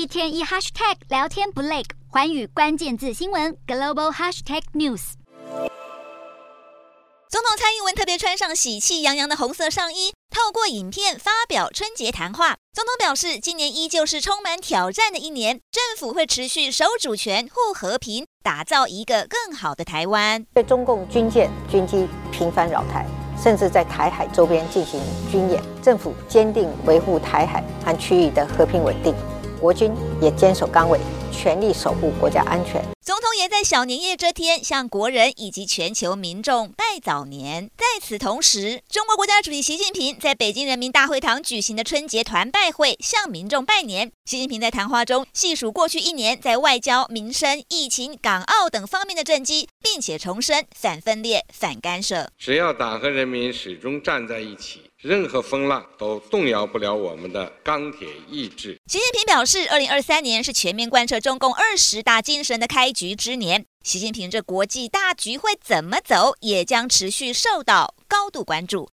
一天一 hashtag 聊天不累，环宇关键字新闻 global hashtag news。总统蔡英文特别穿上喜气洋洋的红色上衣，透过影片发表春节谈话。总统表示，今年依旧是充满挑战的一年，政府会持续守主权、护和平，打造一个更好的台湾。对中共军舰、军机频繁扰台。甚至在台海周边进行军演，政府坚定维护台海和区域的和平稳定，国军也坚守岗位，全力守护国家安全。总统也在小年夜这天向国人以及全球民众拜早年。在此同时，中国国家主席习近平在北京人民大会堂举行的春节团拜会向民众拜年。习近平在谈话中细数过去一年在外交、民生、疫情、港澳等方面的政绩，并且重申反分裂、反干涉。只要党和人民始终站在一起。任何风浪都动摇不了我们的钢铁意志。习近平表示，二零二三年是全面贯彻中共二十大精神的开局之年。习近平这国际大局会怎么走，也将持续受到高度关注。